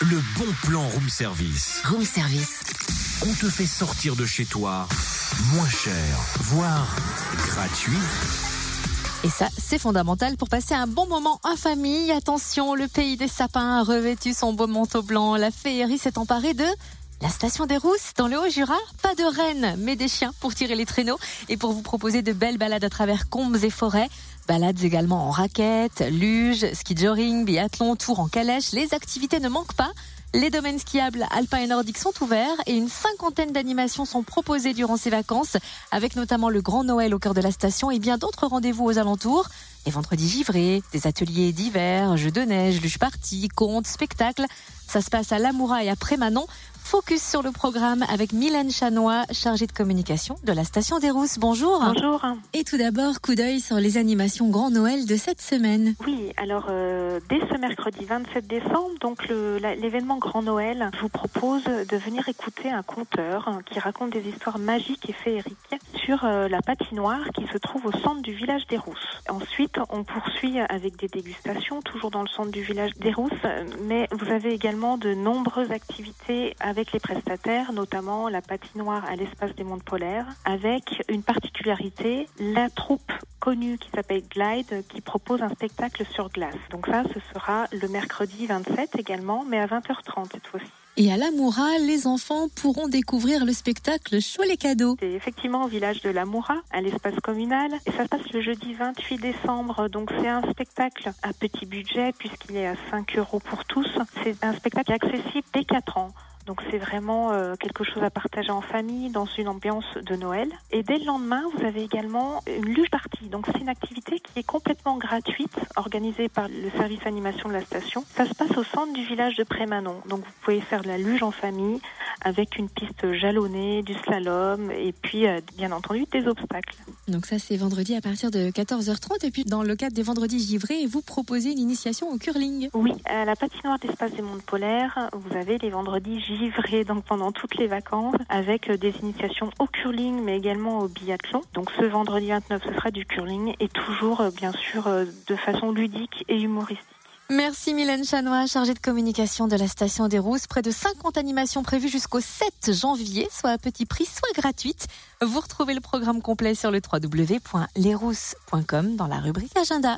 le bon plan room service. Room service. On te fait sortir de chez toi moins cher, voire gratuit. Et ça, c'est fondamental pour passer un bon moment en famille. Attention, le pays des sapins a revêtu son beau manteau blanc. La féerie s'est emparée de la station des Rousses, dans le Haut-Jura, pas de rennes, mais des chiens pour tirer les traîneaux et pour vous proposer de belles balades à travers combes et forêts. Balades également en raquettes, luge, ski joring, biathlon, tour en calèche. Les activités ne manquent pas. Les domaines skiables alpins et nordiques sont ouverts et une cinquantaine d'animations sont proposées durant ces vacances, avec notamment le Grand Noël au cœur de la station et bien d'autres rendez-vous aux alentours. Les vendredis givrés, des ateliers d'hiver, jeux de neige, luge parties, contes, spectacles. Ça se passe à Lamoura et à Prémanon. Focus sur le programme avec Mylène Chanois, chargée de communication de la station des Rousses. Bonjour. Bonjour. Et tout d'abord, coup d'œil sur les animations Grand Noël de cette semaine. Oui, alors euh, dès ce mercredi 27 décembre, donc l'événement Grand Noël, vous propose de venir écouter un conteur qui raconte des histoires magiques et féeriques sur euh, la patinoire qui se trouve au centre du village des Rousses. Ensuite, on poursuit avec des dégustations, toujours dans le centre du village des Rousses, mais vous avez également de nombreuses activités avec avec les prestataires, notamment la patinoire à l'espace des mondes polaires, avec une particularité, la troupe connue qui s'appelle Glide, qui propose un spectacle sur glace. Donc ça, ce sera le mercredi 27 également, mais à 20h30 cette fois-ci. Et à l'Amoura, les enfants pourront découvrir le spectacle Chaud les cadeaux. C'est effectivement au village de l'Amoura, à l'espace communal. Et ça se passe le jeudi 28 décembre. Donc c'est un spectacle à petit budget puisqu'il est à 5 euros pour tous. C'est un spectacle accessible dès 4 ans. Donc c'est vraiment euh, quelque chose à partager en famille dans une ambiance de Noël. Et dès le lendemain, vous avez également une luge partie. Donc c'est une activité qui est complètement gratuite, organisée par le service animation de la station. Ça se passe au centre du village de Prémanon. Donc vous pouvez faire de la luge en famille avec une piste jalonnée, du slalom et puis euh, bien entendu des obstacles. Donc ça c'est vendredi à partir de 14h30 et puis dans le cadre des vendredis givrés, vous proposez une initiation au curling. Oui, à la patinoire d'espace des mondes polaires, vous avez les vendredis givrés donc pendant toutes les vacances avec euh, des initiations au curling mais également au biathlon. Donc ce vendredi 29 ce sera du curling et toujours euh, bien sûr de façon ludique et humoristique. Merci Mylène Chanois, chargée de communication de la station des Rousses. Près de 50 animations prévues jusqu'au 7 janvier, soit à petit prix, soit gratuite. Vous retrouvez le programme complet sur le www.lesrousses.com dans la rubrique agenda.